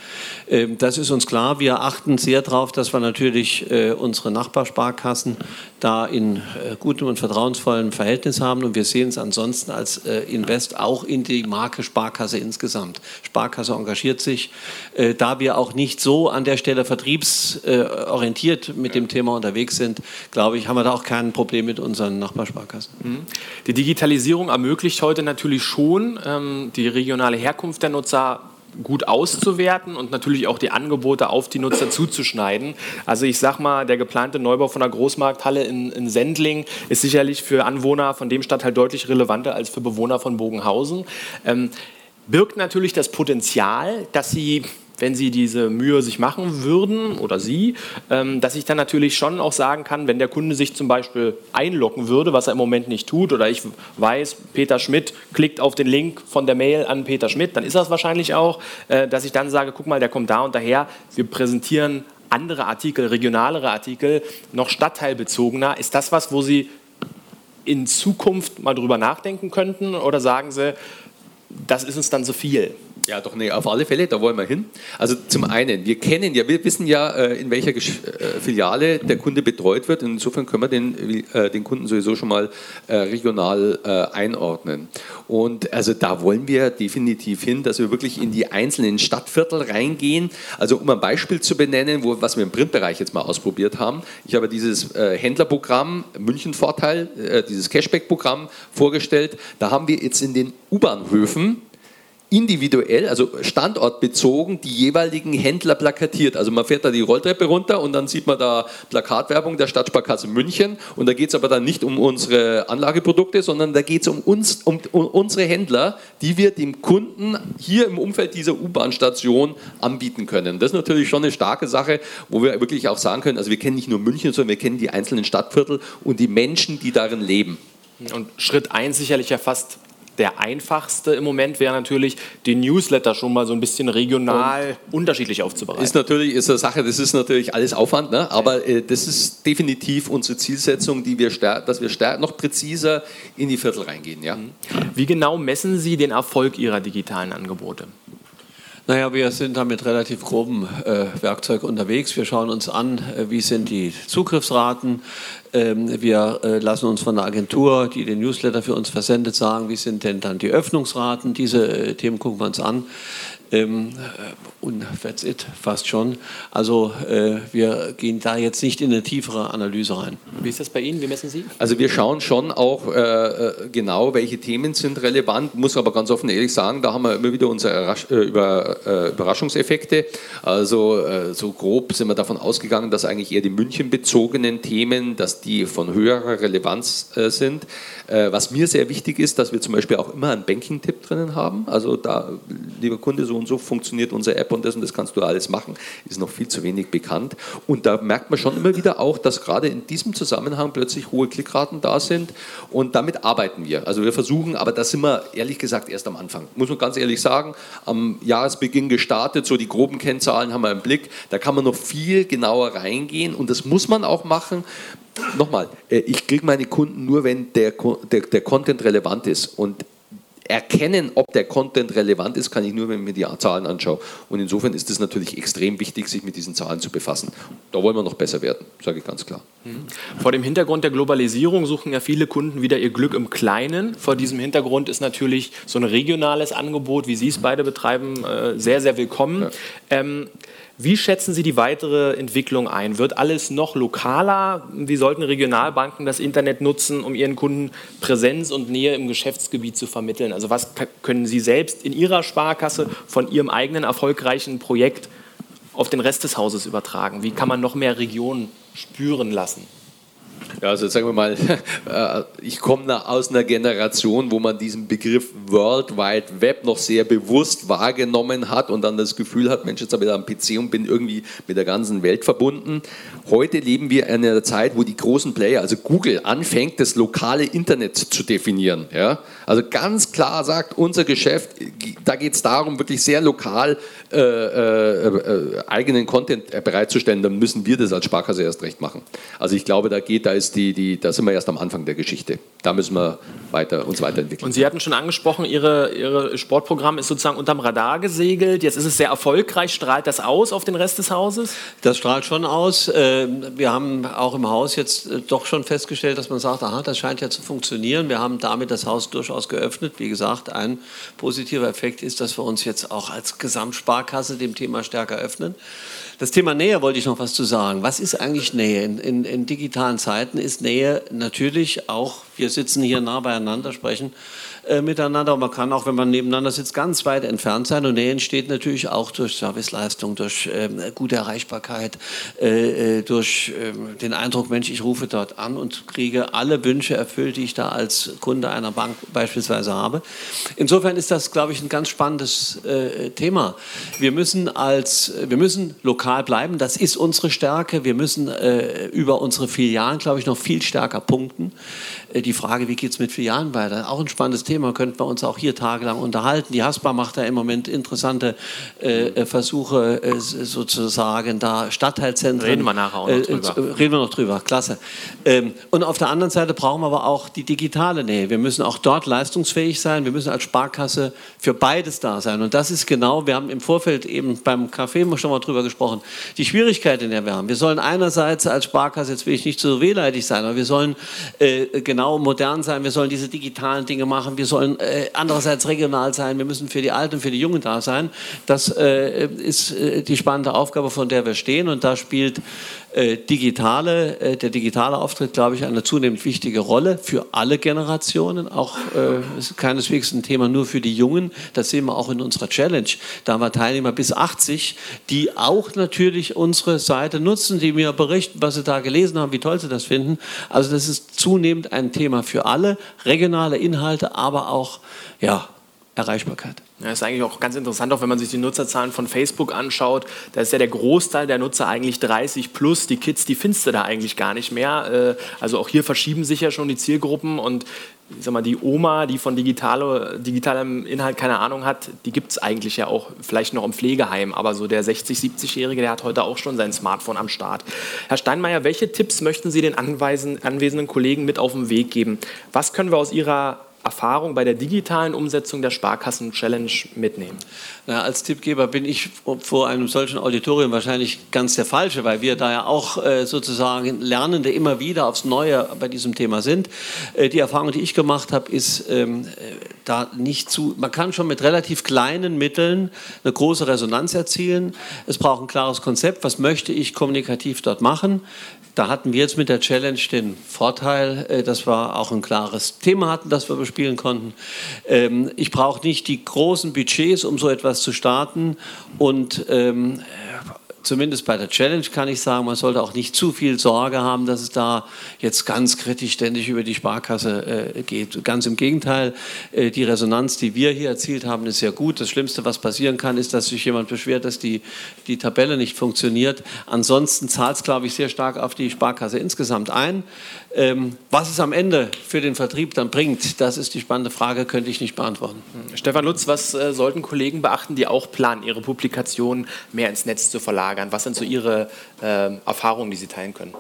Ähm, das ist uns klar. Wir achten sehr darauf, dass wir natürlich äh, unsere Nachbarsparkassen da in gutem und vertrauensvollen Verhältnis haben. Und wir sehen es ansonsten als Invest auch in die Marke Sparkasse insgesamt. Sparkasse engagiert sich. Da wir auch nicht so an der Stelle vertriebsorientiert mit dem Thema unterwegs sind, glaube ich, haben wir da auch kein Problem mit unseren. Nachbarsparkassen. Mhm. Die Digitalisierung ermöglicht heute natürlich schon, ähm, die regionale Herkunft der Nutzer gut auszuwerten und natürlich auch die Angebote auf die Nutzer zuzuschneiden. Also ich sag mal, der geplante Neubau von der Großmarkthalle in, in Sendling ist sicherlich für Anwohner von dem Stadtteil deutlich relevanter als für Bewohner von Bogenhausen. Ähm, birgt natürlich das Potenzial, dass sie wenn Sie diese Mühe sich machen würden oder Sie, ähm, dass ich dann natürlich schon auch sagen kann, wenn der Kunde sich zum Beispiel einloggen würde, was er im Moment nicht tut, oder ich weiß, Peter Schmidt klickt auf den Link von der Mail an Peter Schmidt, dann ist das wahrscheinlich auch, äh, dass ich dann sage, guck mal, der kommt da und daher, wir präsentieren andere Artikel, regionalere Artikel, noch stadtteilbezogener. Ist das was, wo Sie in Zukunft mal drüber nachdenken könnten oder sagen Sie, das ist uns dann zu viel? Ja, doch, nee, auf alle Fälle, da wollen wir hin. Also zum einen, wir kennen ja, wir wissen ja, äh, in welcher äh, Filiale der Kunde betreut wird. Insofern können wir den, äh, den Kunden sowieso schon mal regional einordnen. Und also da wollen wir definitiv hin, dass wir wirklich in die einzelnen Stadtviertel reingehen. Also um ein Beispiel zu benennen, wo, was wir im Printbereich jetzt mal ausprobiert haben. Ich habe dieses Händlerprogramm München Vorteil, dieses Cashback-Programm vorgestellt. Da haben wir jetzt in den U-Bahnhöfen individuell, also standortbezogen, die jeweiligen Händler plakatiert. Also man fährt da die Rolltreppe runter und dann sieht man da Plakatwerbung der Stadtsparkasse München und da geht es aber dann nicht um unsere Anlageprodukte, sondern da geht es um uns, um, um, unsere Händler, die wir dem Kunden hier im Umfeld dieser U-Bahn-Station anbieten können. Das ist natürlich schon eine starke Sache, wo wir wirklich auch sagen können, also wir kennen nicht nur München, sondern wir kennen die einzelnen Stadtviertel und die Menschen, die darin leben. Und Schritt 1 sicherlich ja fast der einfachste im Moment wäre natürlich, den Newsletter schon mal so ein bisschen regional und unterschiedlich aufzubereiten. Ist natürlich ist eine Sache, das ist natürlich alles Aufwand, ne? aber äh, das ist definitiv unsere Zielsetzung, die wir dass wir noch präziser in die Viertel reingehen. Ja? Mhm. Wie genau messen Sie den Erfolg Ihrer digitalen Angebote? Naja, wir sind da mit relativ grobem äh, Werkzeug unterwegs. Wir schauen uns an, äh, wie sind die Zugriffsraten. Ähm, wir äh, lassen uns von der Agentur, die den Newsletter für uns versendet, sagen, wie sind denn dann die Öffnungsraten. Diese äh, Themen gucken wir uns an. Ähm, äh, und that's it, fast schon. Also äh, wir gehen da jetzt nicht in eine tiefere Analyse rein. Wie ist das bei Ihnen? Wie messen Sie? Also wir schauen schon auch äh, äh genau, welche Themen sind relevant, muss aber ganz offen ehrlich sagen, da haben wir immer wieder unsere Über, Überraschungseffekte. Also so grob sind wir davon ausgegangen, dass eigentlich eher die München-bezogenen Themen, dass die von höherer Relevanz sind. Was mir sehr wichtig ist, dass wir zum Beispiel auch immer einen Banking-Tipp drinnen haben. Also da, lieber Kunde, so und so funktioniert unsere App und das und das kannst du alles machen, ist noch viel zu wenig bekannt. Und da merkt man schon immer wieder auch, dass gerade in diesem Zusammenhang plötzlich hohe Klickraten da sind und damit arbeiten wir. Also wir versuchen, aber da sind wir ehrlich gesagt erst am Anfang. Muss man ganz ehrlich sagen, am Jahresbeginn gestartet, so die groben Kennzahlen haben wir im Blick, da kann man noch viel genauer reingehen und das muss man auch machen. Nochmal, äh, ich kriege meine Kunden nur, wenn der, der, der Content relevant ist und erkennen, ob der Content relevant ist, kann ich nur, wenn ich mir die Zahlen anschaue. Und insofern ist es natürlich extrem wichtig, sich mit diesen Zahlen zu befassen. Da wollen wir noch besser werden, sage ich ganz klar. Mhm. Vor dem Hintergrund der Globalisierung suchen ja viele Kunden wieder ihr Glück im Kleinen. Vor diesem Hintergrund ist natürlich so ein regionales Angebot, wie Sie es beide betreiben, äh, sehr, sehr willkommen. Ja. Ähm, wie schätzen Sie die weitere Entwicklung ein? Wird alles noch lokaler? Wie sollten Regionalbanken das Internet nutzen, um ihren Kunden Präsenz und Nähe im Geschäftsgebiet zu vermitteln? Also was können Sie selbst in Ihrer Sparkasse von Ihrem eigenen erfolgreichen Projekt auf den Rest des Hauses übertragen? Wie kann man noch mehr Regionen spüren lassen? Ja, also sagen wir mal, äh, ich komme aus einer Generation, wo man diesen Begriff World Wide Web noch sehr bewusst wahrgenommen hat und dann das Gefühl hat, Mensch, jetzt habe ich da einen PC und bin irgendwie mit der ganzen Welt verbunden. Heute leben wir in einer Zeit, wo die großen Player, also Google, anfängt, das lokale Internet zu definieren. Ja? Also ganz klar sagt, unser Geschäft, da geht es darum, wirklich sehr lokal äh, äh, äh, eigenen Content bereitzustellen. Dann müssen wir das als Sparkasse erst recht machen. Also ich glaube, da geht, da ist die, die, da sind wir erst am Anfang der Geschichte. Da müssen wir weiter, uns weiterentwickeln. Und Sie hatten schon angesprochen, Ihre, Ihre Sportprogramm ist sozusagen unterm Radar gesegelt. Jetzt ist es sehr erfolgreich. Strahlt das aus auf den Rest des Hauses? Das strahlt schon aus. Wir haben auch im Haus jetzt doch schon festgestellt, dass man sagt, aha, das scheint ja zu funktionieren. Wir haben damit das Haus durchaus geöffnet. Wie gesagt, ein positiver Effekt ist, dass wir uns jetzt auch als Gesamtsparkasse dem Thema stärker öffnen. Das Thema Nähe wollte ich noch was zu sagen. Was ist eigentlich Nähe? In, in, in digitalen Zeiten ist Nähe natürlich auch, wir sitzen hier nah beieinander, sprechen äh, miteinander. Und man kann auch, wenn man nebeneinander sitzt, ganz weit entfernt sein. Und Nähe entsteht natürlich auch durch Serviceleistung, durch äh, gute Erreichbarkeit, äh, äh, durch ähm, den Eindruck, Mensch, ich rufe dort an und kriege alle Wünsche erfüllt, die ich da als Kunde einer Bank beispielsweise habe. Insofern ist das, glaube ich, ein ganz spannendes äh, Thema. Wir müssen als, wir müssen lokal bleiben. Das ist unsere Stärke. Wir müssen äh, über unsere Filialen, glaube ich, noch viel stärker punkten. die Frage, wie geht es mit Filialen weiter? Auch ein spannendes Thema. Könnten wir uns auch hier tagelang unterhalten. Die Haspa macht da im Moment interessante äh, äh Versuche, äh, sozusagen da Stadtteilzentren. Reden wir nachher auch noch äh, drüber. Äh, reden wir noch drüber, klasse. Ähm, und auf der anderen Seite brauchen wir aber auch die digitale Nähe. Wir müssen auch dort leistungsfähig sein. Wir müssen als Sparkasse für beides da sein. Und das ist genau, wir haben im Vorfeld eben beim Café schon mal drüber gesprochen, die Schwierigkeit, in der wir haben. Wir sollen einerseits als Sparkasse, jetzt will ich nicht so wehleidig sein, aber wir sollen äh, genau modern sein. Wir sollen diese digitalen Dinge machen. Wir sollen äh, andererseits regional sein, wir müssen für die Alten und für die Jungen da sein. Das äh, ist äh, die spannende Aufgabe, von der wir stehen und da spielt digitale, äh, der digitale Auftritt, glaube ich, eine zunehmend wichtige Rolle für alle Generationen. Auch äh, ist keineswegs ein Thema nur für die Jungen. Das sehen wir auch in unserer Challenge. Da haben wir Teilnehmer bis 80, die auch natürlich unsere Seite nutzen, die mir berichten, was sie da gelesen haben, wie toll sie das finden. Also das ist zunehmend ein Thema für alle, regionale Inhalte, aber auch ja, Erreichbarkeit. Ja, ist eigentlich auch ganz interessant, auch wenn man sich die Nutzerzahlen von Facebook anschaut. Da ist ja der Großteil der Nutzer eigentlich 30 plus. Die Kids, die findest du da eigentlich gar nicht mehr. Äh, also auch hier verschieben sich ja schon die Zielgruppen und ich sag mal, die Oma, die von digitale, digitalem Inhalt keine Ahnung hat, die gibt es eigentlich ja auch vielleicht noch im Pflegeheim. Aber so der 60-, 70-Jährige, der hat heute auch schon sein Smartphone am Start. Herr Steinmeier, welche Tipps möchten Sie den anwesenden Kollegen mit auf den Weg geben? Was können wir aus Ihrer Erfahrung bei der digitalen Umsetzung der Sparkassen-Challenge mitnehmen? Na, als Tippgeber bin ich vor einem solchen Auditorium wahrscheinlich ganz der Falsche, weil wir da ja auch äh, sozusagen Lernende immer wieder aufs Neue bei diesem Thema sind. Äh, die Erfahrung, die ich gemacht habe, ist ähm, äh, da nicht zu, man kann schon mit relativ kleinen Mitteln eine große Resonanz erzielen. Es braucht ein klares Konzept, was möchte ich kommunikativ dort machen. Da hatten wir jetzt mit der Challenge den Vorteil, dass wir auch ein klares Thema hatten, das wir bespielen konnten. Ähm, ich brauche nicht die großen Budgets, um so etwas zu starten. Und ähm, zumindest bei der Challenge kann ich sagen, man sollte auch nicht zu viel Sorge haben, dass es da jetzt ganz kritisch ständig über die Sparkasse äh, geht. Ganz im Gegenteil, äh, die Resonanz, die wir hier erzielt haben, ist sehr gut. Das Schlimmste, was passieren kann, ist, dass sich jemand beschwert, dass die, die Tabelle nicht funktioniert. Ansonsten zahlt es, glaube ich, sehr stark auf die Sparkasse insgesamt ein. Ähm, was es am Ende für den Vertrieb dann bringt, das ist die spannende Frage, könnte ich nicht beantworten. Stefan Lutz, was äh, sollten Kollegen beachten, die auch planen, ihre Publikationen mehr ins Netz zu verlagern? Was sind so Ihre äh, Erfahrungen, die Sie teilen können?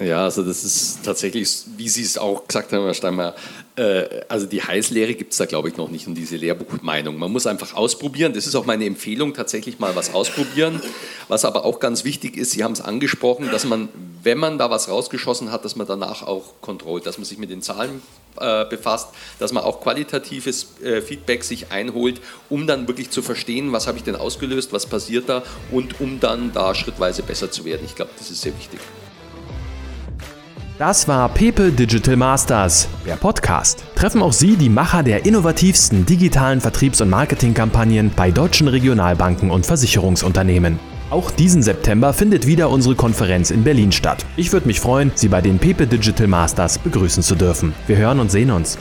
Ja, also das ist tatsächlich, wie Sie es auch gesagt haben, Herr Steinmeier, äh, also die Heißlehre gibt es da, glaube ich, noch nicht und diese Lehrbuchmeinung. Man muss einfach ausprobieren. Das ist auch meine Empfehlung, tatsächlich mal was ausprobieren. Was aber auch ganz wichtig ist, Sie haben es angesprochen, dass man, wenn man da was rausgeschossen hat, dass man danach auch kontrolliert, dass man sich mit den Zahlen äh, befasst, dass man auch qualitatives äh, Feedback sich einholt, um dann wirklich zu verstehen, was habe ich denn ausgelöst, was passiert da und um dann da schrittweise besser zu werden. Ich glaube, das ist sehr wichtig. Das war Pepe Digital Masters, der Podcast. Treffen auch Sie die Macher der innovativsten digitalen Vertriebs- und Marketingkampagnen bei deutschen Regionalbanken und Versicherungsunternehmen. Auch diesen September findet wieder unsere Konferenz in Berlin statt. Ich würde mich freuen, Sie bei den Pepe Digital Masters begrüßen zu dürfen. Wir hören und sehen uns.